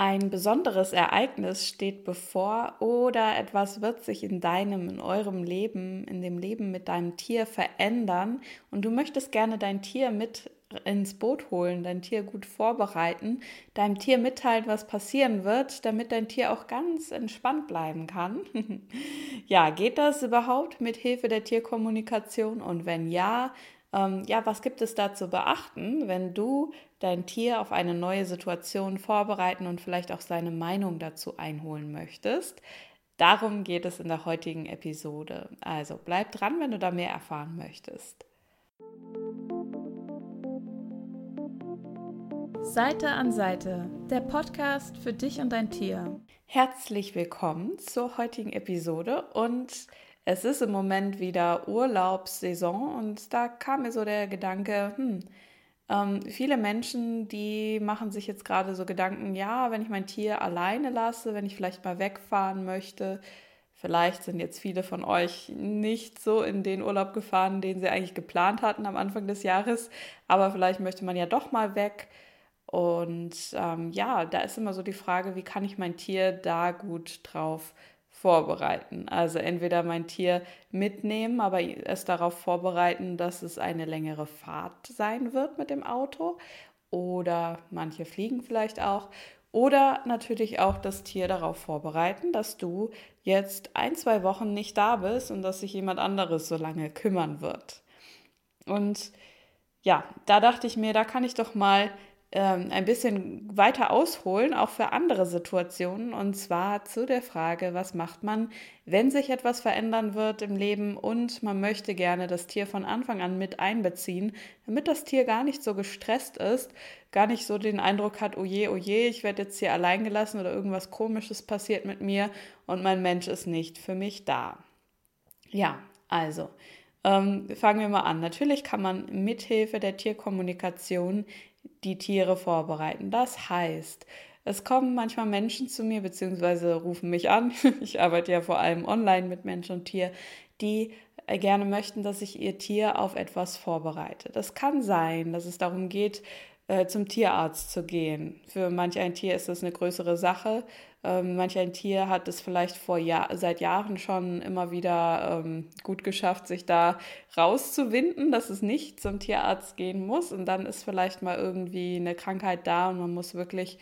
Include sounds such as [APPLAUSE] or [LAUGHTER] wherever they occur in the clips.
ein besonderes Ereignis steht bevor oder etwas wird sich in deinem, in eurem Leben, in dem Leben mit deinem Tier verändern und du möchtest gerne dein Tier mit ins Boot holen, dein Tier gut vorbereiten, deinem Tier mitteilen, was passieren wird, damit dein Tier auch ganz entspannt bleiben kann. [LAUGHS] ja, geht das überhaupt mit Hilfe der Tierkommunikation? Und wenn ja, ähm, ja, was gibt es da zu beachten, wenn du dein Tier auf eine neue Situation vorbereiten und vielleicht auch seine Meinung dazu einholen möchtest? Darum geht es in der heutigen Episode. Also bleib dran, wenn du da mehr erfahren möchtest. Seite an Seite, der Podcast für dich und dein Tier. Herzlich willkommen zur heutigen Episode und es ist im Moment wieder Urlaubssaison und da kam mir so der Gedanke, hm, ähm, viele Menschen, die machen sich jetzt gerade so Gedanken, ja, wenn ich mein Tier alleine lasse, wenn ich vielleicht mal wegfahren möchte, vielleicht sind jetzt viele von euch nicht so in den Urlaub gefahren, den sie eigentlich geplant hatten am Anfang des Jahres, aber vielleicht möchte man ja doch mal weg. Und ähm, ja, da ist immer so die Frage, wie kann ich mein Tier da gut drauf vorbereiten. Also entweder mein Tier mitnehmen, aber es darauf vorbereiten, dass es eine längere Fahrt sein wird mit dem Auto. Oder manche fliegen vielleicht auch. Oder natürlich auch das Tier darauf vorbereiten, dass du jetzt ein, zwei Wochen nicht da bist und dass sich jemand anderes so lange kümmern wird. Und ja, da dachte ich mir, da kann ich doch mal ein bisschen weiter ausholen, auch für andere Situationen. Und zwar zu der Frage, was macht man, wenn sich etwas verändern wird im Leben und man möchte gerne das Tier von Anfang an mit einbeziehen, damit das Tier gar nicht so gestresst ist, gar nicht so den Eindruck hat, oh je, oh je, ich werde jetzt hier allein gelassen oder irgendwas Komisches passiert mit mir und mein Mensch ist nicht für mich da. Ja, also. Ähm, fangen wir mal an. Natürlich kann man mithilfe der Tierkommunikation die Tiere vorbereiten. Das heißt, es kommen manchmal Menschen zu mir, beziehungsweise rufen mich an. [LAUGHS] Ich arbeite ja vor allem online mit Mensch und Tier, die äh, gerne möchten, dass ich ihr Tier auf etwas vorbereite. Das kann sein, dass es darum geht, äh, zum Tierarzt zu gehen. Für manch ein Tier ist das eine größere Sache. Ähm, manch ein Tier hat es vielleicht vor Jahr, seit Jahren schon immer wieder ähm, gut geschafft, sich da rauszuwinden, dass es nicht zum Tierarzt gehen muss. Und dann ist vielleicht mal irgendwie eine Krankheit da und man muss wirklich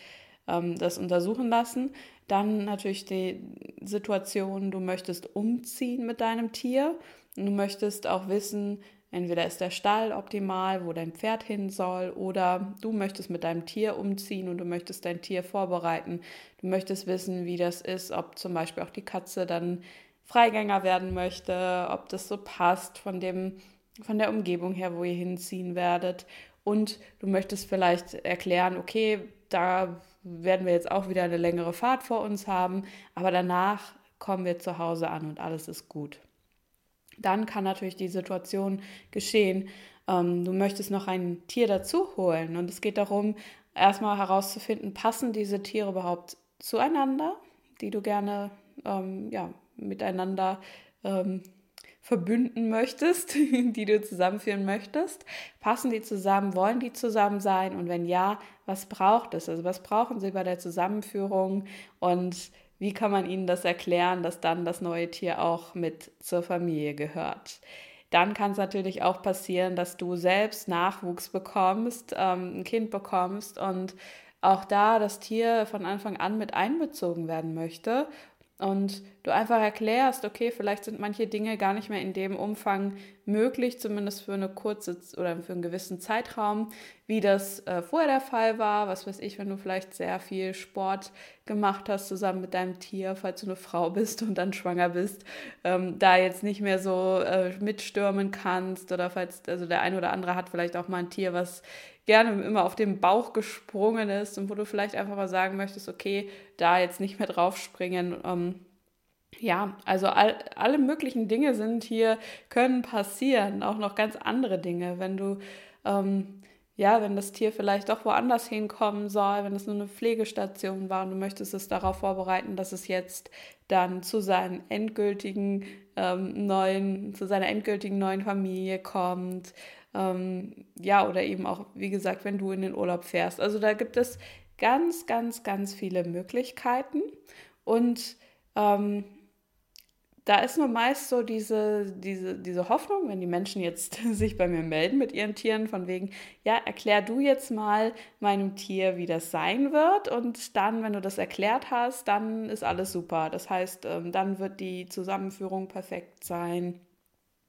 ähm, das untersuchen lassen. Dann natürlich die Situation, du möchtest umziehen mit deinem Tier. Und du möchtest auch wissen, Entweder ist der Stall optimal, wo dein Pferd hin soll, oder du möchtest mit deinem Tier umziehen und du möchtest dein Tier vorbereiten. Du möchtest wissen, wie das ist, ob zum Beispiel auch die Katze dann Freigänger werden möchte, ob das so passt von dem, von der Umgebung her, wo ihr hinziehen werdet. Und du möchtest vielleicht erklären, okay, da werden wir jetzt auch wieder eine längere Fahrt vor uns haben, aber danach kommen wir zu Hause an und alles ist gut dann kann natürlich die Situation geschehen. Ähm, du möchtest noch ein Tier dazu holen und es geht darum, erstmal herauszufinden, passen diese Tiere überhaupt zueinander, die du gerne ähm, ja, miteinander ähm, verbünden möchtest, [LAUGHS] die du zusammenführen möchtest. Passen die zusammen? Wollen die zusammen sein? Und wenn ja, was braucht es? Also was brauchen sie bei der Zusammenführung? Und wie kann man ihnen das erklären, dass dann das neue Tier auch mit zur Familie gehört? Dann kann es natürlich auch passieren, dass du selbst Nachwuchs bekommst, ähm, ein Kind bekommst und auch da das Tier von Anfang an mit einbezogen werden möchte und du einfach erklärst, okay, vielleicht sind manche Dinge gar nicht mehr in dem Umfang möglich, zumindest für eine kurze oder für einen gewissen Zeitraum, wie das äh, vorher der Fall war. Was weiß ich, wenn du vielleicht sehr viel Sport gemacht hast zusammen mit deinem Tier, falls du eine Frau [LAUGHS] bist und dann schwanger bist, ähm, da jetzt nicht mehr so äh, mitstürmen kannst oder falls, also der eine oder andere hat vielleicht auch mal ein Tier, was gerne immer auf den Bauch gesprungen ist und wo du vielleicht einfach mal sagen möchtest, okay, da jetzt nicht mehr drauf springen. Ähm, ja, also all, alle möglichen Dinge sind hier, können passieren, auch noch ganz andere Dinge, wenn du ähm, ja, wenn das Tier vielleicht doch woanders hinkommen soll, wenn es nur eine Pflegestation war und du möchtest es darauf vorbereiten, dass es jetzt dann zu seinen endgültigen ähm, neuen, zu seiner endgültigen neuen Familie kommt, ähm, ja, oder eben auch, wie gesagt, wenn du in den Urlaub fährst. Also da gibt es ganz, ganz, ganz viele Möglichkeiten. Und ähm, da ist nur meist so diese, diese, diese Hoffnung, wenn die Menschen jetzt [LAUGHS] sich bei mir melden mit ihren Tieren, von wegen, ja, erklär du jetzt mal meinem Tier, wie das sein wird. Und dann, wenn du das erklärt hast, dann ist alles super. Das heißt, ähm, dann wird die Zusammenführung perfekt sein.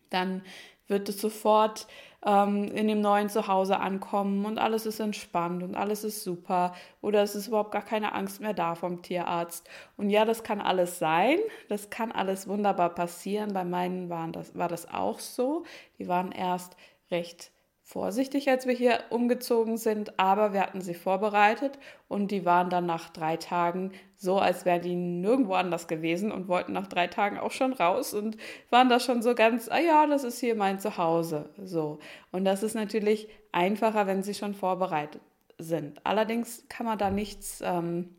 Dann wird es sofort ähm, in dem neuen Zuhause ankommen und alles ist entspannt und alles ist super oder es ist überhaupt gar keine Angst mehr da vom Tierarzt. Und ja, das kann alles sein, das kann alles wunderbar passieren. Bei meinen waren das, war das auch so. Die waren erst recht vorsichtig, als wir hier umgezogen sind, aber wir hatten sie vorbereitet und die waren dann nach drei Tagen so, als wären die nirgendwo anders gewesen und wollten nach drei Tagen auch schon raus und waren da schon so ganz, ah ja, das ist hier mein Zuhause. So. Und das ist natürlich einfacher, wenn sie schon vorbereitet sind. Allerdings kann man da nichts, ähm,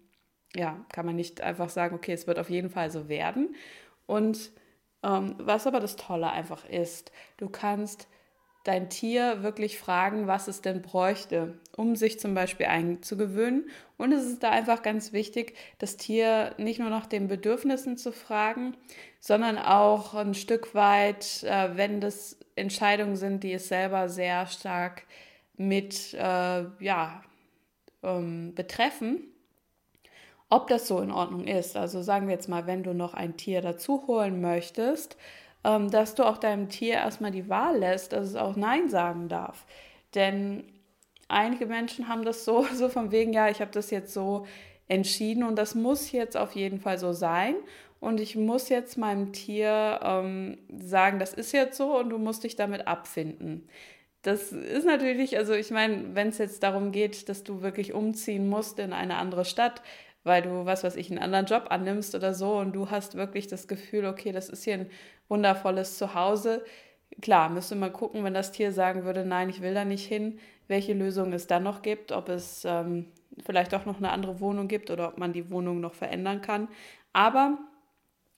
ja, kann man nicht einfach sagen, okay, es wird auf jeden Fall so werden. Und ähm, was aber das Tolle einfach ist, du kannst dein Tier wirklich fragen, was es denn bräuchte, um sich zum Beispiel einzugewöhnen. Und es ist da einfach ganz wichtig, das Tier nicht nur nach den Bedürfnissen zu fragen, sondern auch ein Stück weit, äh, wenn das Entscheidungen sind, die es selber sehr stark mit äh, ja, ähm, betreffen, ob das so in Ordnung ist. Also sagen wir jetzt mal, wenn du noch ein Tier dazu holen möchtest, ähm, dass du auch deinem Tier erstmal die Wahl lässt, dass es auch Nein sagen darf. Denn einige Menschen haben das so, [LAUGHS] so von wegen, ja, ich habe das jetzt so entschieden und das muss jetzt auf jeden Fall so sein. Und ich muss jetzt meinem Tier ähm, sagen, das ist jetzt so und du musst dich damit abfinden. Das ist natürlich, also ich meine, wenn es jetzt darum geht, dass du wirklich umziehen musst in eine andere Stadt, weil du, was weiß ich, einen anderen Job annimmst oder so und du hast wirklich das Gefühl, okay, das ist hier ein wundervolles Zuhause. Klar, müsste man gucken, wenn das Tier sagen würde, nein, ich will da nicht hin, welche Lösung es dann noch gibt, ob es ähm, vielleicht auch noch eine andere Wohnung gibt oder ob man die Wohnung noch verändern kann. Aber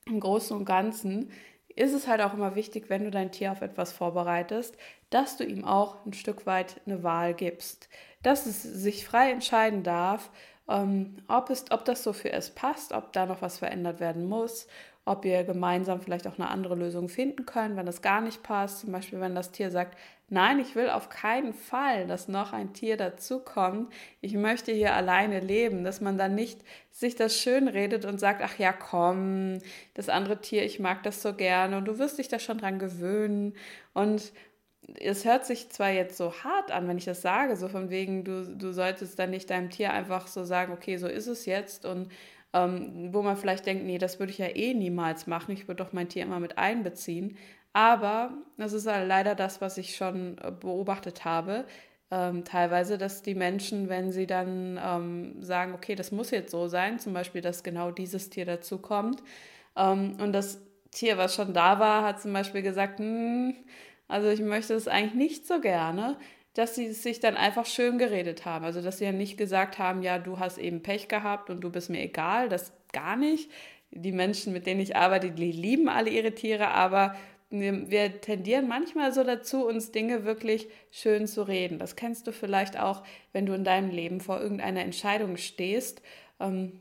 im Großen und Ganzen ist es halt auch immer wichtig, wenn du dein Tier auf etwas vorbereitest, dass du ihm auch ein Stück weit eine Wahl gibst, dass es sich frei entscheiden darf, ob, es, ob das so für es passt, ob da noch was verändert werden muss, ob ihr gemeinsam vielleicht auch eine andere Lösung finden könnt, wenn das gar nicht passt. Zum Beispiel, wenn das Tier sagt, nein, ich will auf keinen Fall, dass noch ein Tier dazukommt. Ich möchte hier alleine leben, dass man dann nicht sich das schön redet und sagt, ach ja, komm, das andere Tier, ich mag das so gerne und du wirst dich da schon dran gewöhnen. Und es hört sich zwar jetzt so hart an, wenn ich das sage, so von wegen, du, du solltest dann nicht deinem Tier einfach so sagen, okay, so ist es jetzt und ähm, wo man vielleicht denkt, nee, das würde ich ja eh niemals machen, ich würde doch mein Tier immer mit einbeziehen. Aber das ist halt leider das, was ich schon äh, beobachtet habe. Ähm, teilweise, dass die Menschen, wenn sie dann ähm, sagen, okay, das muss jetzt so sein, zum Beispiel, dass genau dieses Tier dazukommt, ähm, und das Tier, was schon da war, hat zum Beispiel gesagt, hm, also ich möchte es eigentlich nicht so gerne, dass sie sich dann einfach schön geredet haben. Also dass sie ja nicht gesagt haben, ja, du hast eben Pech gehabt und du bist mir egal, das gar nicht. Die Menschen, mit denen ich arbeite, die lieben alle ihre Tiere, aber wir, wir tendieren manchmal so dazu, uns Dinge wirklich schön zu reden. Das kennst du vielleicht auch, wenn du in deinem Leben vor irgendeiner Entscheidung stehst. Ähm,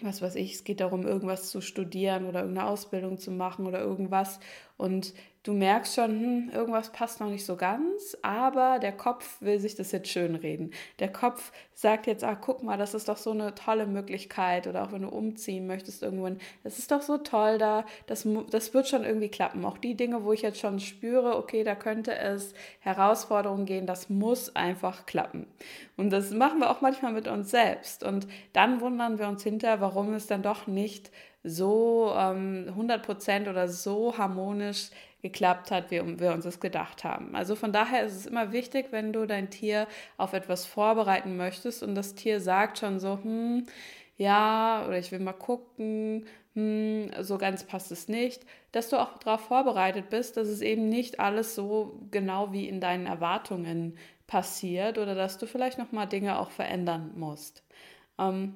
was weiß ich, es geht darum, irgendwas zu studieren oder irgendeine Ausbildung zu machen oder irgendwas. Und du merkst schon, hm, irgendwas passt noch nicht so ganz, aber der Kopf will sich das jetzt schön reden. Der Kopf sagt jetzt, ah, guck mal, das ist doch so eine tolle Möglichkeit oder auch wenn du umziehen möchtest irgendwann, das ist doch so toll da, das, das wird schon irgendwie klappen. Auch die Dinge, wo ich jetzt schon spüre, okay, da könnte es Herausforderungen gehen, das muss einfach klappen. Und das machen wir auch manchmal mit uns selbst. Und dann wundern wir uns hinter, warum es dann doch nicht so ähm, 100% oder so harmonisch geklappt hat, wie wir uns das gedacht haben. Also von daher ist es immer wichtig, wenn du dein Tier auf etwas vorbereiten möchtest und das Tier sagt schon so, hm, ja, oder ich will mal gucken, hm, so ganz passt es nicht, dass du auch darauf vorbereitet bist, dass es eben nicht alles so genau wie in deinen Erwartungen passiert oder dass du vielleicht noch mal Dinge auch verändern musst. Ähm,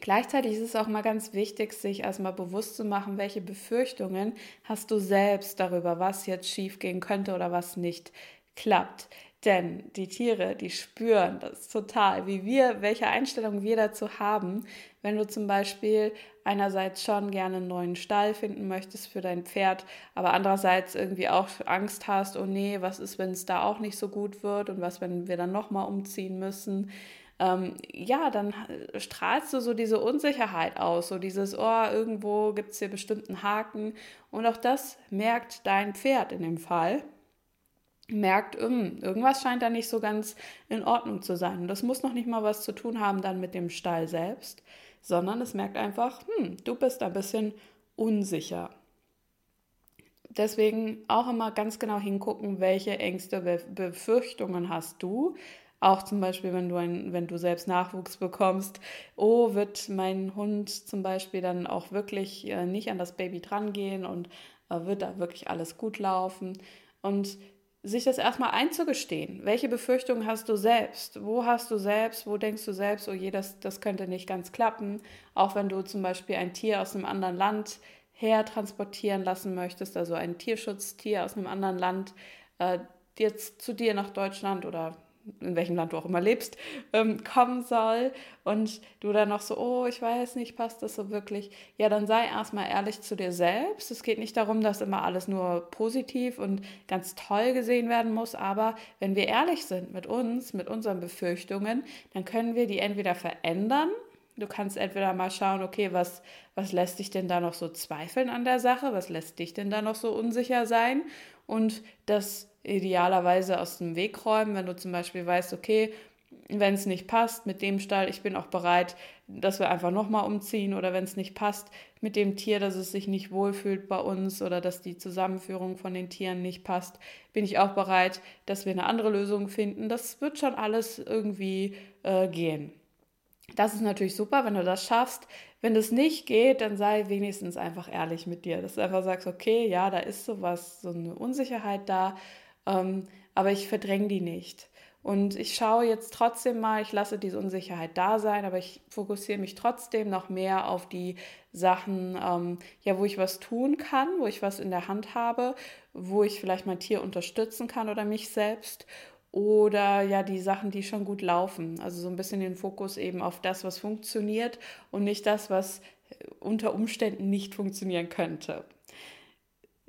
Gleichzeitig ist es auch mal ganz wichtig, sich erstmal bewusst zu machen, welche Befürchtungen hast du selbst darüber, was jetzt schief gehen könnte oder was nicht klappt. Denn die Tiere, die spüren das total, wie wir, welche Einstellung wir dazu haben. Wenn du zum Beispiel einerseits schon gerne einen neuen Stall finden möchtest für dein Pferd, aber andererseits irgendwie auch Angst hast, oh nee, was ist, wenn es da auch nicht so gut wird und was, wenn wir dann nochmal umziehen müssen. Ähm, ja, dann strahlst du so diese Unsicherheit aus, so dieses, oh, irgendwo gibt es hier bestimmten Haken. Und auch das merkt dein Pferd in dem Fall merkt, hm, irgendwas scheint da nicht so ganz in Ordnung zu sein. Und das muss noch nicht mal was zu tun haben dann mit dem Stall selbst, sondern es merkt einfach, hm, du bist ein bisschen unsicher. Deswegen auch immer ganz genau hingucken, welche Ängste, Befürchtungen hast du. Auch zum Beispiel, wenn du, ein, wenn du selbst Nachwuchs bekommst, oh, wird mein Hund zum Beispiel dann auch wirklich äh, nicht an das Baby drangehen und äh, wird da wirklich alles gut laufen. Und sich das erstmal einzugestehen. Welche Befürchtungen hast du selbst? Wo hast du selbst? Wo denkst du selbst, oh je, das, das könnte nicht ganz klappen? Auch wenn du zum Beispiel ein Tier aus einem anderen Land her transportieren lassen möchtest, also ein Tierschutztier aus einem anderen Land, äh, jetzt zu dir nach Deutschland oder in welchem Land du auch immer lebst, ähm, kommen soll und du dann noch so, oh, ich weiß nicht, passt das so wirklich? Ja, dann sei erstmal ehrlich zu dir selbst. Es geht nicht darum, dass immer alles nur positiv und ganz toll gesehen werden muss, aber wenn wir ehrlich sind mit uns, mit unseren Befürchtungen, dann können wir die entweder verändern. Du kannst entweder mal schauen, okay, was, was lässt dich denn da noch so zweifeln an der Sache? Was lässt dich denn da noch so unsicher sein? Und das idealerweise aus dem Weg räumen, wenn du zum Beispiel weißt, okay, wenn es nicht passt mit dem Stall, ich bin auch bereit, dass wir einfach nochmal umziehen oder wenn es nicht passt mit dem Tier, dass es sich nicht wohlfühlt bei uns oder dass die Zusammenführung von den Tieren nicht passt, bin ich auch bereit, dass wir eine andere Lösung finden. Das wird schon alles irgendwie äh, gehen. Das ist natürlich super, wenn du das schaffst. Wenn das nicht geht, dann sei wenigstens einfach ehrlich mit dir, dass du einfach sagst, okay, ja, da ist sowas, so eine Unsicherheit da ähm, aber ich verdränge die nicht. Und ich schaue jetzt trotzdem mal, ich lasse diese Unsicherheit da sein, aber ich fokussiere mich trotzdem noch mehr auf die Sachen, ähm, ja, wo ich was tun kann, wo ich was in der Hand habe, wo ich vielleicht mein Tier unterstützen kann oder mich selbst. Oder ja, die Sachen, die schon gut laufen. Also so ein bisschen den Fokus eben auf das, was funktioniert und nicht das, was unter Umständen nicht funktionieren könnte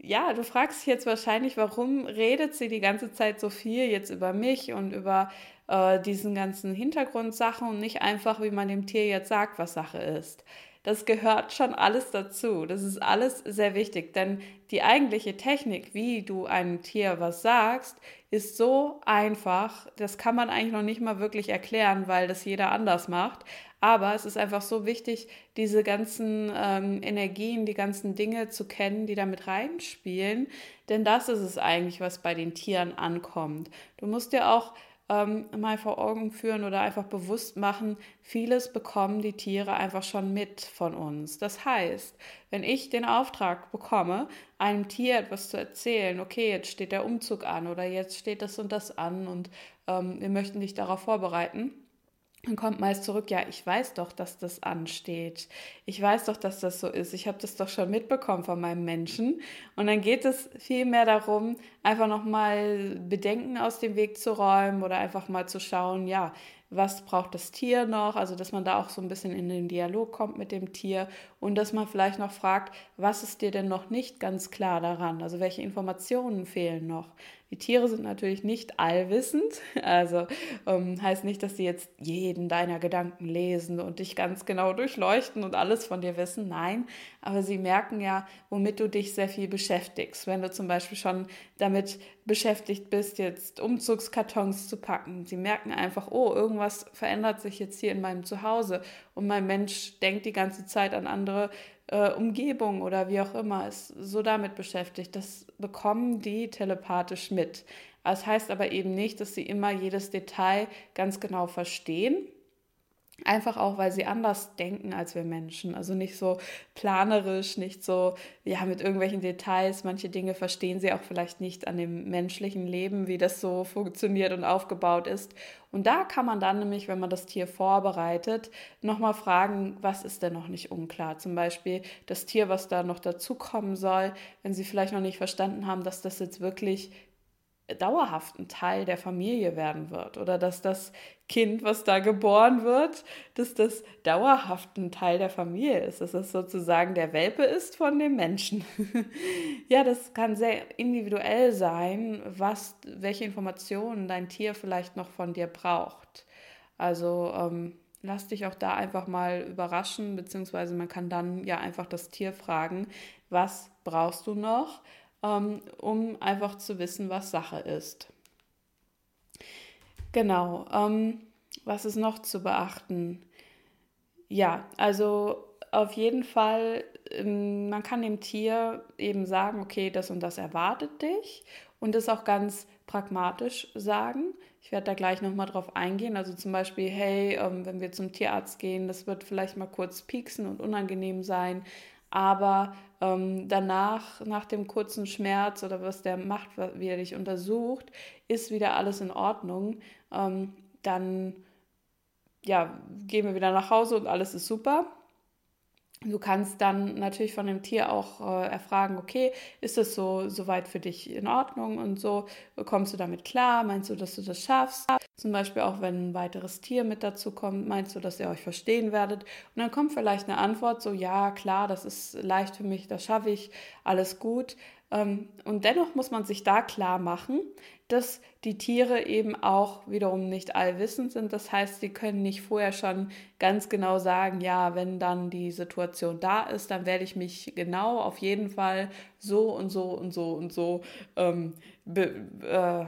ja, du fragst dich jetzt wahrscheinlich, warum redet sie die ganze Zeit so viel jetzt über mich und über äh, diesen ganzen Hintergrundsachen und nicht einfach, wie man dem Tier jetzt sagt, was Sache ist. Das gehört schon alles dazu. Das ist alles sehr wichtig, denn die eigentliche Technik, wie du einem Tier was sagst, ist so einfach. Das kann man eigentlich noch nicht mal wirklich erklären, weil das jeder anders macht. Aber es ist einfach so wichtig, diese ganzen ähm, Energien, die ganzen Dinge zu kennen, die damit reinspielen. Denn das ist es eigentlich, was bei den Tieren ankommt. Du musst dir auch ähm, mal vor Augen führen oder einfach bewusst machen, vieles bekommen die Tiere einfach schon mit von uns. Das heißt, wenn ich den Auftrag bekomme, einem Tier etwas zu erzählen, okay, jetzt steht der Umzug an oder jetzt steht das und das an und ähm, wir möchten dich darauf vorbereiten, dann kommt meist zurück, ja, ich weiß doch, dass das ansteht. Ich weiß doch, dass das so ist. Ich habe das doch schon mitbekommen von meinem Menschen. Und dann geht es vielmehr darum, einfach nochmal Bedenken aus dem Weg zu räumen oder einfach mal zu schauen, ja, was braucht das Tier noch, also dass man da auch so ein bisschen in den Dialog kommt mit dem Tier und dass man vielleicht noch fragt, was ist dir denn noch nicht ganz klar daran, also welche Informationen fehlen noch. Die Tiere sind natürlich nicht allwissend, also ähm, heißt nicht, dass sie jetzt jeden deiner Gedanken lesen und dich ganz genau durchleuchten und alles von dir wissen, nein, aber sie merken ja, womit du dich sehr viel beschäftigst. Wenn du zum Beispiel schon damit beschäftigt bist, jetzt Umzugskartons zu packen, sie merken einfach, oh, irgendwas verändert sich jetzt hier in meinem Zuhause und mein Mensch denkt die ganze Zeit an andere äh, Umgebung oder wie auch immer, ist so damit beschäftigt. Das bekommen die telepathisch mit. Das heißt aber eben nicht, dass sie immer jedes Detail ganz genau verstehen. Einfach auch, weil sie anders denken als wir Menschen. Also nicht so planerisch, nicht so, ja, mit irgendwelchen Details. Manche Dinge verstehen sie auch vielleicht nicht an dem menschlichen Leben, wie das so funktioniert und aufgebaut ist. Und da kann man dann nämlich, wenn man das Tier vorbereitet, nochmal fragen, was ist denn noch nicht unklar? Zum Beispiel das Tier, was da noch dazukommen soll, wenn sie vielleicht noch nicht verstanden haben, dass das jetzt wirklich dauerhaft ein Teil der Familie werden wird oder dass das Kind, was da geboren wird, dass das dauerhaft ein Teil der Familie ist, dass es sozusagen der Welpe ist von dem Menschen. [LAUGHS] ja, das kann sehr individuell sein, was, welche Informationen dein Tier vielleicht noch von dir braucht. Also ähm, lass dich auch da einfach mal überraschen, beziehungsweise man kann dann ja einfach das Tier fragen, was brauchst du noch? ähm, um einfach zu wissen, was Sache ist. Genau. Ähm, was ist noch zu beachten? Ja, also auf jeden Fall, ähm, man kann dem Tier eben sagen, okay, das und das erwartet dich und das auch ganz pragmatisch sagen. Ich werde da gleich nochmal drauf eingehen. Also zum Beispiel, hey, ähm, wenn wir zum Tierarzt gehen, das wird vielleicht mal kurz pieksen und unangenehm sein aber ähm, danach, nach dem kurzen Schmerz oder was der macht, wie er dich untersucht, ist wieder alles in Ordnung. Ähm, dann ja, gehen wir wieder nach Hause und alles ist super. Du kannst dann natürlich von dem Tier auch äh, erfragen, okay, ist das so soweit für dich in Ordnung und so, kommst du damit klar? Meinst du, dass du das schaffst? Zum Beispiel auch, wenn ein weiteres Tier mit dazu kommt, meinst du, dass ihr euch verstehen werdet? Und dann kommt vielleicht eine Antwort so, ja, klar, das ist leicht für mich, das schaffe ich, alles gut. Ähm, und dennoch muss man sich da klar machen, dass die Tiere eben auch wiederum nicht allwissend sind. Das heißt, sie können nicht vorher schon ganz genau sagen, ja, wenn dann die Situation da ist, dann werde ich mich genau auf jeden Fall so und so und so und so ähm, be, äh,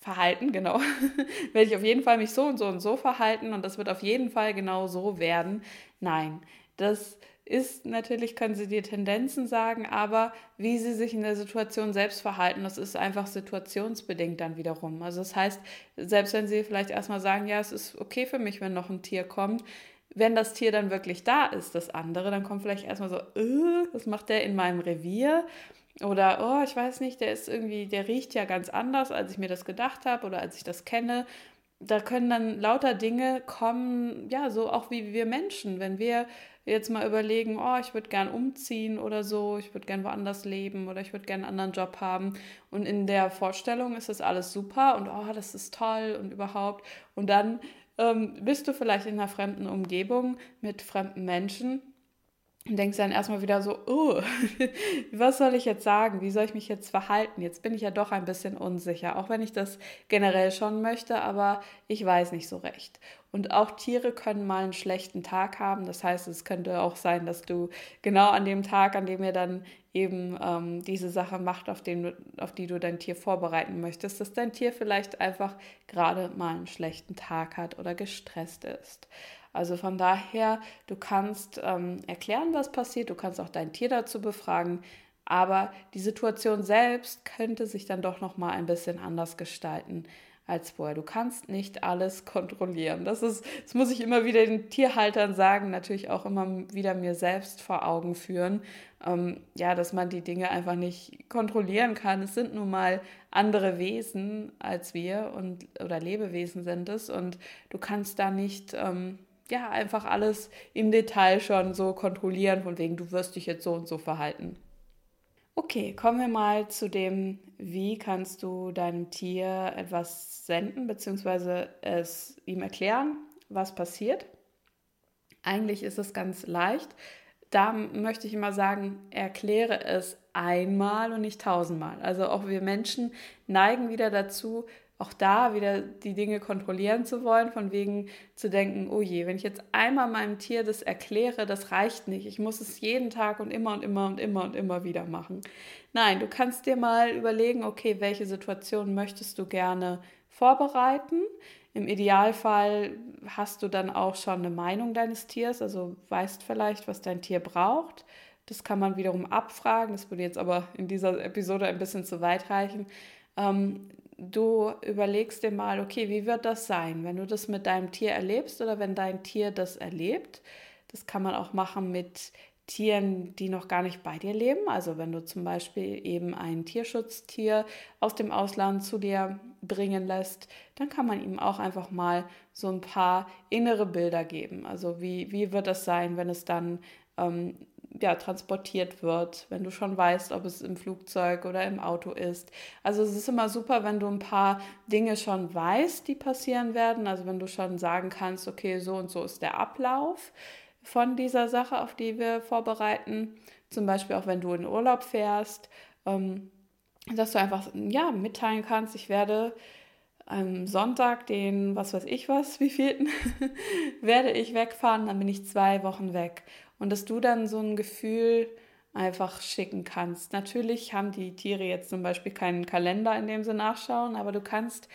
verhalten, genau. [LAUGHS] werde ich auf jeden Fall mich so und so und so verhalten und das wird auf jeden Fall genau so werden. Nein, das ist natürlich, können sie dir Tendenzen sagen, aber wie sie sich in der Situation selbst verhalten, das ist einfach situationsbedingt dann wiederum. Also das heißt, selbst wenn sie vielleicht erstmal sagen, ja, es ist okay für mich, wenn noch ein Tier kommt, wenn das Tier dann wirklich da ist, das andere, dann kommt vielleicht erstmal so, was macht der in meinem Revier? Oder, oh, ich weiß nicht, der ist irgendwie, der riecht ja ganz anders, als ich mir das gedacht habe oder als ich das kenne. Da können dann lauter Dinge kommen, ja, so auch wie wir Menschen. Wenn wir jetzt mal überlegen, oh, ich würde gern umziehen oder so, ich würde gern woanders leben oder ich würde gern einen anderen Job haben. Und in der Vorstellung ist das alles super und oh, das ist toll und überhaupt. Und dann ähm, bist du vielleicht in einer fremden Umgebung mit fremden Menschen und denkst dann erstmal wieder so, oh, [LAUGHS] was soll ich jetzt sagen? Wie soll ich mich jetzt verhalten? Jetzt bin ich ja doch ein bisschen unsicher, auch wenn ich das generell schon möchte, aber ich weiß nicht so recht. Und auch Tiere können mal einen schlechten Tag haben. Das heißt, es könnte auch sein, dass du genau an dem Tag, an dem ihr dann eben ähm, diese Sache macht, auf, den, auf die du dein Tier vorbereiten möchtest, dass dein Tier vielleicht einfach gerade mal einen schlechten Tag hat oder gestresst ist. Also von daher, du kannst ähm, erklären, was passiert, du kannst auch dein Tier dazu befragen, aber die Situation selbst könnte sich dann doch noch mal ein bisschen anders gestalten als vorher. Du kannst nicht alles kontrollieren. Das ist, das muss ich immer wieder den Tierhaltern sagen, natürlich auch immer wieder mir selbst vor Augen führen. Ähm, ja, dass man die Dinge einfach nicht kontrollieren kann. Es sind nun mal andere Wesen als wir und oder Lebewesen sind es und du kannst da nicht ähm, ja, einfach alles im Detail schon so kontrollieren, von wegen, du wirst dich jetzt so und so verhalten. Okay, kommen wir mal zu dem, wie kannst du deinem Tier etwas senden, beziehungsweise es ihm erklären, was passiert. Eigentlich ist es ganz leicht. Da möchte ich immer sagen, erkläre es einmal und nicht tausendmal. Also auch wir Menschen neigen wieder dazu, auch da wieder die Dinge kontrollieren zu wollen, von wegen zu denken, oh je, wenn ich jetzt einmal meinem Tier das erkläre, das reicht nicht. Ich muss es jeden Tag und immer und immer und immer und immer wieder machen. Nein, du kannst dir mal überlegen, okay, welche Situation möchtest du gerne vorbereiten? Im Idealfall hast du dann auch schon eine Meinung deines Tiers, also weißt vielleicht, was dein Tier braucht. Das kann man wiederum abfragen. Das würde jetzt aber in dieser Episode ein bisschen zu weit reichen. Ähm, du überlegst dir mal, okay, wie wird das sein, wenn du das mit deinem Tier erlebst oder wenn dein Tier das erlebt. Das kann man auch machen mit Tieren, die noch gar nicht bei dir leben. Also wenn du zum Beispiel eben ein Tierschutztier aus dem Ausland zu dir bringen lässt, dann kann man ihm auch einfach mal so ein paar innere Bilder geben. Also wie, wie wird das sein, wenn es dann ähm, ja, transportiert wird, wenn du schon weißt, ob es im Flugzeug oder im Auto ist. Also es ist immer super, wenn du ein paar Dinge schon weißt, die passieren werden. Also wenn du schon sagen kannst, okay, so und so ist der Ablauf von dieser Sache, auf die wir vorbereiten. Zum Beispiel auch wenn du in Urlaub fährst, ähm, dass du einfach ja mitteilen kannst, ich werde am Sonntag, den, was weiß ich was, [LAUGHS] wie vielten, [LAUGHS] werde ich wegfahren, dann bin ich zwei Wochen weg. Und dass du dann so ein Gefühl einfach schicken kannst. Natürlich haben die Tiere jetzt zum Beispiel keinen Kalender, in dem sie nachschauen, aber du kannst,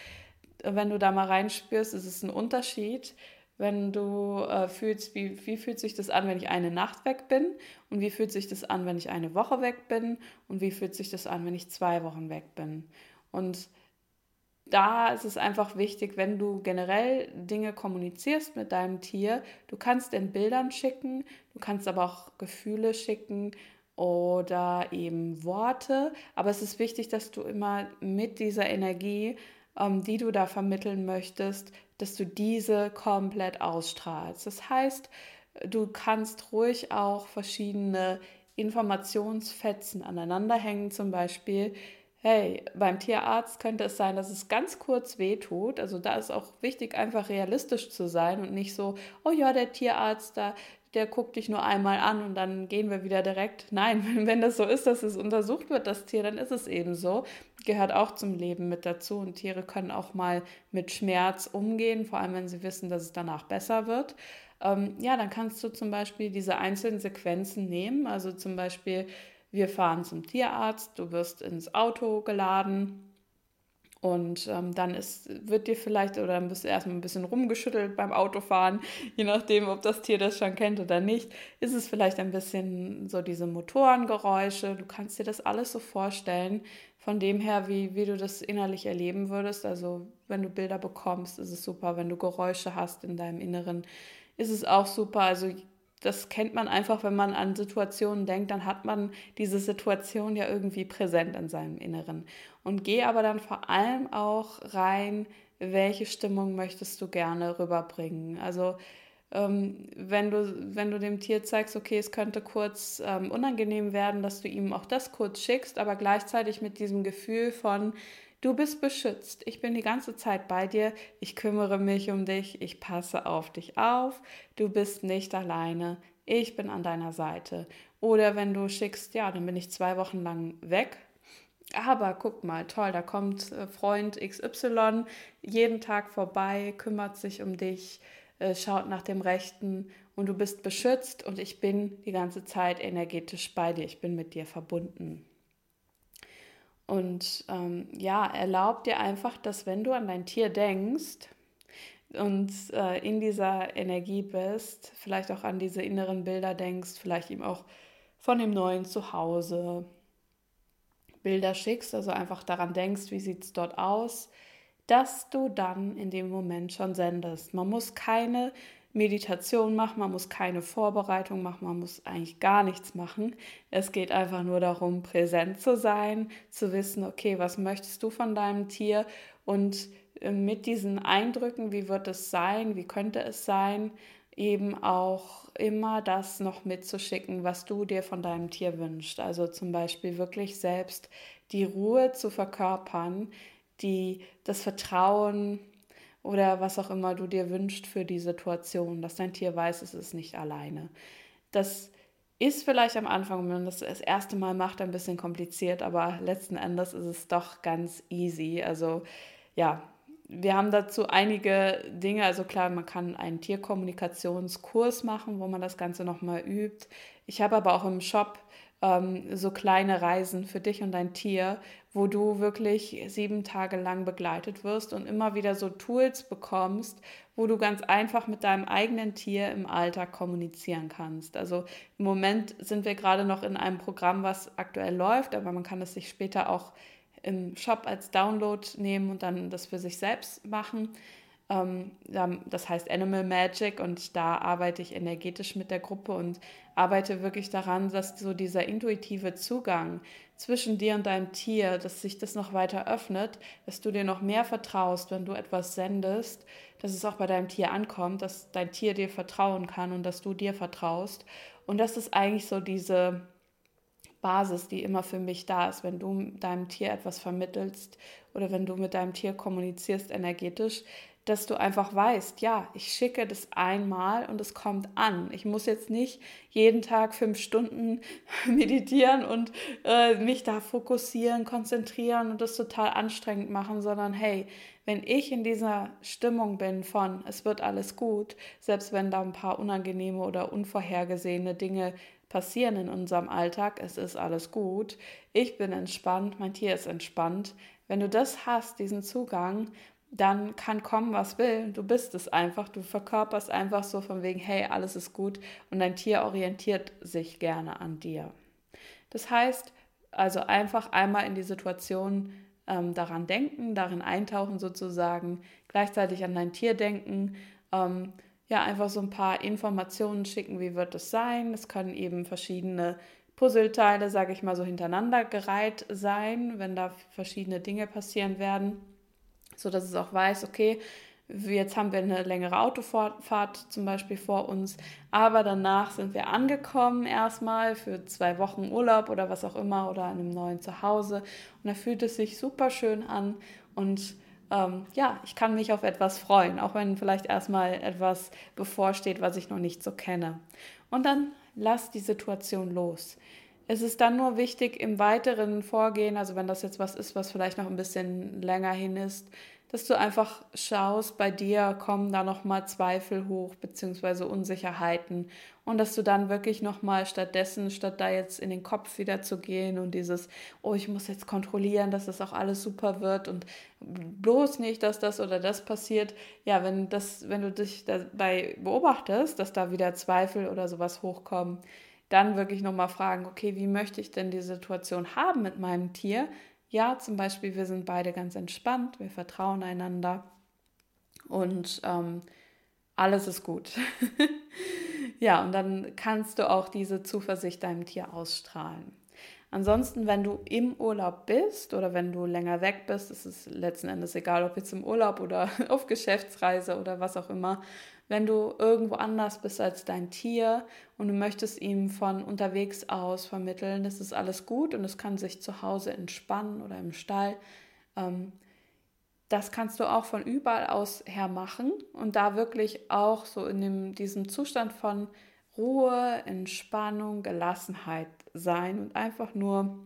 wenn du da mal reinspürst, ist es ein Unterschied, wenn du äh, fühlst, wie, wie fühlt sich das an, wenn ich eine Nacht weg bin und wie fühlt sich das an, wenn ich eine Woche weg bin und wie fühlt sich das an, wenn ich zwei Wochen weg bin. Und da ist es einfach wichtig, wenn du generell Dinge kommunizierst mit deinem Tier, du kannst in Bildern schicken, du kannst aber auch Gefühle schicken oder eben Worte, aber es ist wichtig, dass du immer mit dieser Energie, ähm, die du da vermitteln möchtest, dass du diese komplett ausstrahlst. Das heißt, du kannst ruhig auch verschiedene Informationsfetzen aneinander hängen, zum Beispiel hey, beim Tierarzt könnte es sein, dass es ganz kurz wehtut. Also da ist auch wichtig, einfach realistisch zu sein und nicht so, oh ja, der Tierarzt, da, der guckt dich nur einmal an und dann gehen wir wieder direkt. Nein, [LAUGHS] wenn das so ist, dass es untersucht wird, das Tier, dann ist es eben so. Gehört auch zum Leben mit dazu. Und Tiere können auch mal mit Schmerz umgehen, vor allem wenn sie wissen, dass es danach besser wird. Ähm, ja, dann kannst du zum Beispiel diese einzelnen Sequenzen nehmen. Also zum Beispiel, wir fahren zum Tierarzt, du wirst ins Auto geladen und ähm, dann ist, wird dir vielleicht, oder dann wirst du erstmal ein bisschen rumgeschüttelt beim Autofahren, je nachdem, ob das Tier das schon kennt oder nicht, ist es vielleicht ein bisschen so diese Motorengeräusche. Du kannst dir das alles so vorstellen, von dem her, wie, wie du das innerlich erleben würdest. Also wenn du Bilder bekommst, ist es super. Wenn du Geräusche hast in deinem Inneren, ist es auch super. Also das kennt man einfach, wenn man an Situationen denkt, dann hat man diese Situation ja irgendwie präsent in seinem Inneren. Und geh aber dann vor allem auch rein, welche Stimmung möchtest du gerne rüberbringen. Also ähm, wenn, du, wenn du dem Tier zeigst, okay, es könnte kurz ähm, unangenehm werden, dass du ihm auch das kurz schickst, aber gleichzeitig mit diesem Gefühl von, Du bist beschützt. Ich bin die ganze Zeit bei dir. Ich kümmere mich um dich. Ich passe auf dich auf. Du bist nicht alleine. Ich bin an deiner Seite. Oder wenn du schickst, ja, dann bin ich zwei Wochen lang weg. Aber guck mal, toll, da kommt äh, Freund XY jeden Tag vorbei, kümmert sich um dich, äh, schaut nach dem Rechten und du bist beschützt und ich bin die ganze Zeit energetisch bei dir. Ich bin mit dir verbunden. Und ähm, ja, erlaub dir einfach, dass wenn du an dein Tier denkst und äh, in dieser Energie bist, vielleicht auch an diese inneren Bilder denkst, vielleicht ihm auch von dem neuen Zuhause Bilder schickst, also einfach daran denkst, wie sieht es dort aus, dass du dann in dem Moment schon sendest. Man muss keine Meditation machen, man muss keine Vorbereitung machen, man muss eigentlich gar nichts machen. Es geht einfach nur darum, präsent zu sein, zu wissen, okay, was möchtest du von deinem Tier und äh, mit diesen Eindrücken, wie wird es sein, wie könnte es sein, eben auch immer das noch mitzuschicken, was du dir von deinem Tier wünschst. Also zum Beispiel wirklich selbst die Ruhe zu verkörpern, die, das Vertrauen, oder was auch immer du dir wünschst für die Situation, dass dein Tier weiß, es ist nicht alleine. Das ist vielleicht am Anfang, wenn man das das erste Mal macht, ein bisschen kompliziert, aber letzten Endes ist es doch ganz easy. Also ja, wir haben dazu einige Dinge. Also klar, man kann einen Tierkommunikationskurs machen, wo man das Ganze nochmal übt. Ich habe aber auch im Shop ähm, so kleine Reisen für dich und dein Tier, wo du wirklich sieben Tage lang begleitet wirst und immer wieder so Tools bekommst, wo du ganz einfach mit deinem eigenen Tier im Alltag kommunizieren kannst. Also im Moment sind wir gerade noch in einem Programm, was aktuell läuft, aber man kann es sich später auch im Shop als Download nehmen und dann das für sich selbst machen. Ähm, das heißt Animal Magic und da arbeite ich energetisch mit der Gruppe und arbeite wirklich daran, dass so dieser intuitive Zugang zwischen dir und deinem Tier, dass sich das noch weiter öffnet, dass du dir noch mehr vertraust, wenn du etwas sendest, dass es auch bei deinem Tier ankommt, dass dein Tier dir vertrauen kann und dass du dir vertraust. Und das ist eigentlich so diese Basis, die immer für mich da ist, wenn du deinem Tier etwas vermittelst oder wenn du mit deinem Tier kommunizierst energetisch, dass du einfach weißt, ja, ich schicke das einmal und es kommt an. Ich muss jetzt nicht jeden Tag fünf Stunden [LAUGHS] meditieren und äh, mich da fokussieren, konzentrieren und das total anstrengend machen, sondern hey, wenn ich in dieser Stimmung bin von, es wird alles gut, selbst wenn da ein paar unangenehme oder unvorhergesehene Dinge passieren in unserem Alltag, es ist alles gut, ich bin entspannt, mein Tier ist entspannt. Wenn du das hast, diesen Zugang, dann kann kommen, was will. Du bist es einfach. Du verkörperst einfach so von wegen, hey, alles ist gut und dein Tier orientiert sich gerne an dir. Das heißt, also einfach einmal in die Situation ähm, daran denken, darin eintauchen sozusagen, gleichzeitig an dein Tier denken, ähm, ja, einfach so ein paar Informationen schicken, wie wird es sein. Es können eben verschiedene Puzzleteile, sage ich mal, so hintereinander gereiht sein, wenn da verschiedene Dinge passieren werden so dass es auch weiß, okay, jetzt haben wir eine längere Autofahrt zum Beispiel vor uns, aber danach sind wir angekommen erstmal für zwei Wochen Urlaub oder was auch immer oder in einem neuen Zuhause und da fühlt es sich super schön an und ähm, ja, ich kann mich auf etwas freuen, auch wenn vielleicht erstmal etwas bevorsteht, was ich noch nicht so kenne. Und dann lass die Situation los. Es ist dann nur wichtig im weiteren Vorgehen, also wenn das jetzt was ist, was vielleicht noch ein bisschen länger hin ist, dass du einfach schaust, bei dir kommen da nochmal Zweifel hoch, beziehungsweise Unsicherheiten. Und dass du dann wirklich nochmal stattdessen, statt da jetzt in den Kopf wieder zu gehen und dieses, oh, ich muss jetzt kontrollieren, dass das auch alles super wird und bloß nicht, dass das oder das passiert. Ja, wenn das, wenn du dich dabei beobachtest, dass da wieder Zweifel oder sowas hochkommen, dann wirklich nochmal fragen, okay, wie möchte ich denn die Situation haben mit meinem Tier? Ja, zum Beispiel, wir sind beide ganz entspannt, wir vertrauen einander und ähm, alles ist gut. [LAUGHS] ja, und dann kannst du auch diese Zuversicht deinem Tier ausstrahlen. Ansonsten, wenn du im Urlaub bist oder wenn du länger weg bist, ist es letzten Endes egal, ob jetzt im Urlaub oder [LAUGHS] auf Geschäftsreise oder was auch immer, wenn du irgendwo anders bist als dein Tier und du möchtest ihm von unterwegs aus vermitteln, das ist alles gut und es kann sich zu Hause entspannen oder im Stall. Ähm, das kannst du auch von überall aus her machen und da wirklich auch so in dem, diesem Zustand von Ruhe, Entspannung, Gelassenheit sein und einfach nur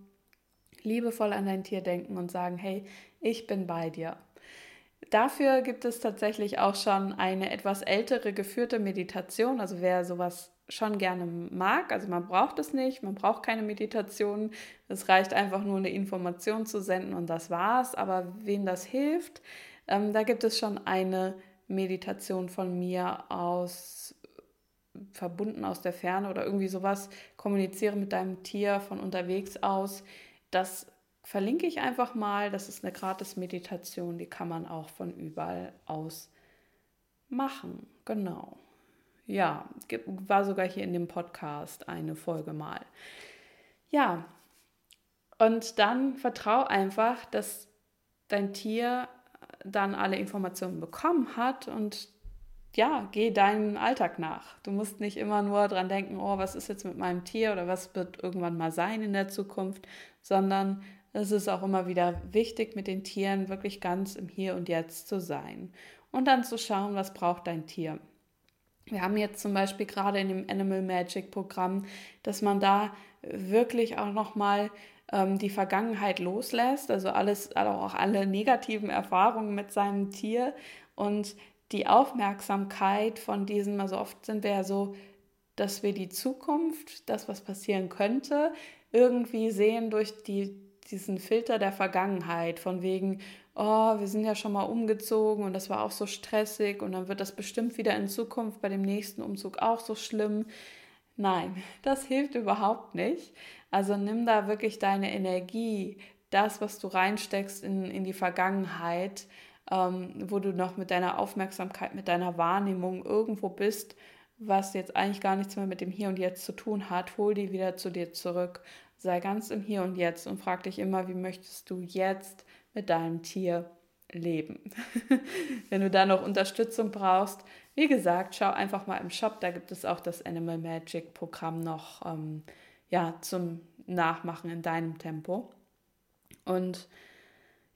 liebevoll an dein Tier denken und sagen, hey, ich bin bei dir. Dafür gibt es tatsächlich auch schon eine etwas ältere geführte Meditation. Also wer sowas schon gerne mag, also man braucht es nicht, man braucht keine Meditation. Es reicht einfach nur eine Information zu senden und das war's. Aber wem das hilft, ähm, da gibt es schon eine Meditation von mir aus verbunden aus der Ferne oder irgendwie sowas, kommuniziere mit deinem Tier von unterwegs aus. Das verlinke ich einfach mal. Das ist eine gratis Meditation, die kann man auch von überall aus machen. Genau. Ja, war sogar hier in dem Podcast eine Folge mal. Ja, und dann vertrau einfach, dass dein Tier dann alle Informationen bekommen hat und ja, geh deinem Alltag nach. Du musst nicht immer nur dran denken, oh, was ist jetzt mit meinem Tier oder was wird irgendwann mal sein in der Zukunft, sondern es ist auch immer wieder wichtig, mit den Tieren wirklich ganz im Hier und Jetzt zu sein und dann zu schauen, was braucht dein Tier. Wir haben jetzt zum Beispiel gerade in dem Animal Magic Programm, dass man da wirklich auch nochmal ähm, die Vergangenheit loslässt, also alles, also auch alle negativen Erfahrungen mit seinem Tier und die Aufmerksamkeit von diesem, also oft sind wir ja so, dass wir die Zukunft, das, was passieren könnte, irgendwie sehen durch die diesen Filter der Vergangenheit, von wegen, oh, wir sind ja schon mal umgezogen und das war auch so stressig und dann wird das bestimmt wieder in Zukunft bei dem nächsten Umzug auch so schlimm. Nein, [LAUGHS] das hilft überhaupt nicht. Also nimm da wirklich deine Energie, das, was du reinsteckst in, in die Vergangenheit, ähm, wo du noch mit deiner Aufmerksamkeit, mit deiner Wahrnehmung irgendwo bist, was jetzt eigentlich gar nichts mehr mit dem Hier und Jetzt zu tun hat, hol die wieder zu dir zurück Sei ganz im Hier und Jetzt und frag dich immer, wie möchtest du jetzt mit deinem Tier Leben. [LAUGHS] Wenn du da noch Unterstützung brauchst, wie gesagt, schau einfach mal im Shop, da gibt es auch das Animal Magic Programm noch ähm, ja, zum Nachmachen in deinem Tempo. Und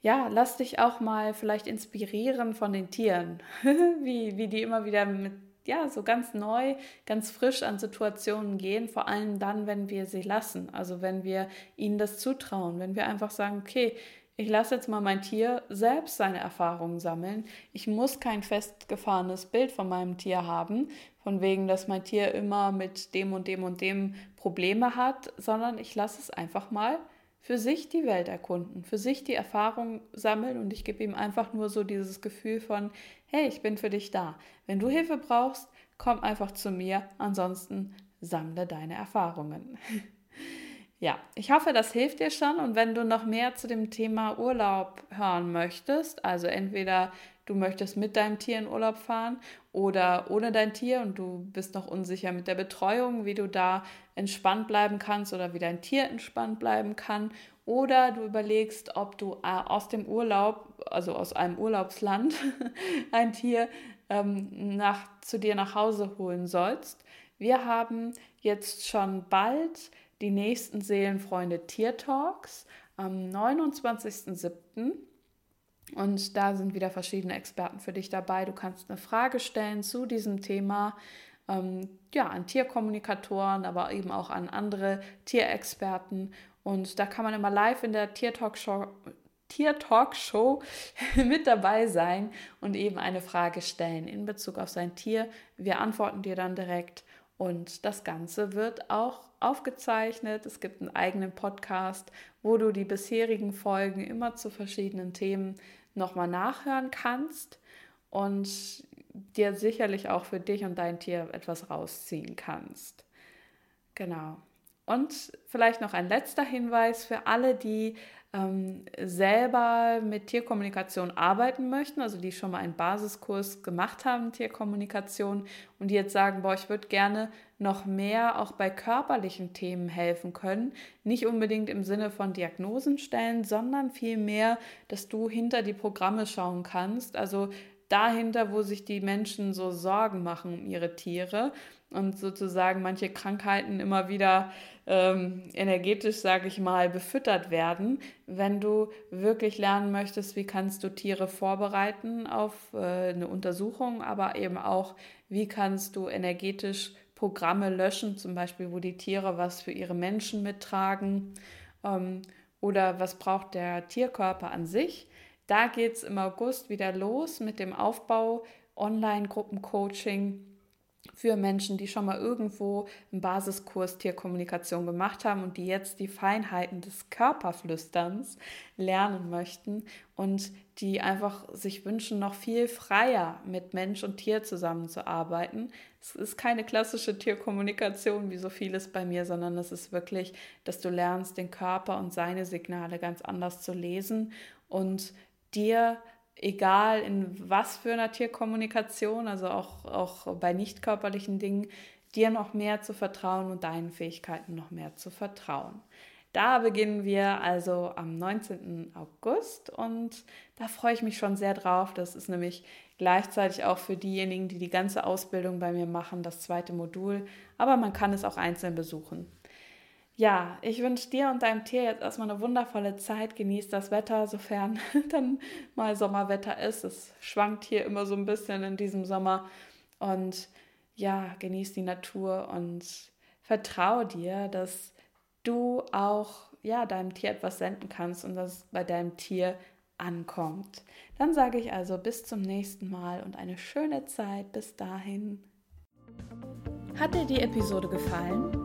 ja, lass dich auch mal vielleicht inspirieren von den Tieren, [LAUGHS] wie, wie die immer wieder mit, ja, so ganz neu, ganz frisch an Situationen gehen, vor allem dann, wenn wir sie lassen, also wenn wir ihnen das zutrauen, wenn wir einfach sagen, okay, ich lasse jetzt mal mein Tier selbst seine Erfahrungen sammeln. Ich muss kein festgefahrenes Bild von meinem Tier haben, von wegen, dass mein Tier immer mit dem und dem und dem Probleme hat, sondern ich lasse es einfach mal für sich die Welt erkunden, für sich die Erfahrung sammeln und ich gebe ihm einfach nur so dieses Gefühl von, hey, ich bin für dich da. Wenn du Hilfe brauchst, komm einfach zu mir, ansonsten sammle deine Erfahrungen. [LAUGHS] Ja, ich hoffe, das hilft dir schon. Und wenn du noch mehr zu dem Thema Urlaub hören möchtest, also entweder du möchtest mit deinem Tier in Urlaub fahren oder ohne dein Tier und du bist noch unsicher mit der Betreuung, wie du da entspannt bleiben kannst oder wie dein Tier entspannt bleiben kann. Oder du überlegst, ob du äh, aus dem Urlaub, also aus einem Urlaubsland, [LAUGHS] ein Tier ähm, nach, zu dir nach Hause holen sollst. Wir haben jetzt schon bald die nächsten Seelenfreunde Tier Talks am 29.07. Und da sind wieder verschiedene Experten für dich dabei. Du kannst eine Frage stellen zu diesem Thema, ähm, ja, an Tierkommunikatoren, aber eben auch an andere Tierexperten. Und da kann man immer live in der Tier Talk Show Tier Talk Show [LAUGHS] mit dabei sein und eben eine Frage stellen in Bezug auf sein Tier. Wir antworten dir dann direkt und das Ganze wird auch aufgezeichnet. Es gibt einen eigenen Podcast, wo du die bisherigen Folgen immer zu verschiedenen Themen nochmal nachhören kannst und dir sicherlich auch für dich und dein Tier etwas rausziehen kannst. Genau. Und vielleicht noch ein letzter Hinweis für alle, die ähm, selber mit Tierkommunikation arbeiten möchten, also die schon mal einen Basiskurs gemacht haben, Tierkommunikation, und die jetzt sagen, boah, ich würde gerne noch mehr auch bei körperlichen Themen helfen können. Nicht unbedingt im Sinne von Diagnosen stellen, sondern vielmehr, dass du hinter die Programme schauen kannst. Also dahinter, wo sich die Menschen so Sorgen machen um ihre Tiere und sozusagen manche Krankheiten immer wieder ähm, energetisch, sage ich mal, befüttert werden. Wenn du wirklich lernen möchtest, wie kannst du Tiere vorbereiten auf äh, eine Untersuchung, aber eben auch, wie kannst du energetisch Programme löschen, zum Beispiel, wo die Tiere was für ihre Menschen mittragen ähm, oder was braucht der Tierkörper an sich. Da geht es im August wieder los mit dem Aufbau Online-Gruppencoaching für Menschen, die schon mal irgendwo einen Basiskurs Tierkommunikation gemacht haben und die jetzt die Feinheiten des Körperflüsterns lernen möchten und die einfach sich wünschen, noch viel freier mit Mensch und Tier zusammenzuarbeiten. Es ist keine klassische Tierkommunikation wie so vieles bei mir, sondern es ist wirklich, dass du lernst, den Körper und seine Signale ganz anders zu lesen und dir egal in was für einer Tierkommunikation, also auch, auch bei nicht körperlichen Dingen, dir noch mehr zu vertrauen und deinen Fähigkeiten noch mehr zu vertrauen. Da beginnen wir also am 19. August und da freue ich mich schon sehr drauf. Das ist nämlich gleichzeitig auch für diejenigen, die die ganze Ausbildung bei mir machen, das zweite Modul, aber man kann es auch einzeln besuchen. Ja, ich wünsche dir und deinem Tier jetzt erstmal eine wundervolle Zeit. Genießt das Wetter, sofern [LAUGHS] dann mal Sommerwetter ist. Es schwankt hier immer so ein bisschen in diesem Sommer. Und ja, genießt die Natur und vertraue dir, dass du auch ja, deinem Tier etwas senden kannst und dass es bei deinem Tier ankommt. Dann sage ich also bis zum nächsten Mal und eine schöne Zeit. Bis dahin. Hat dir die Episode gefallen?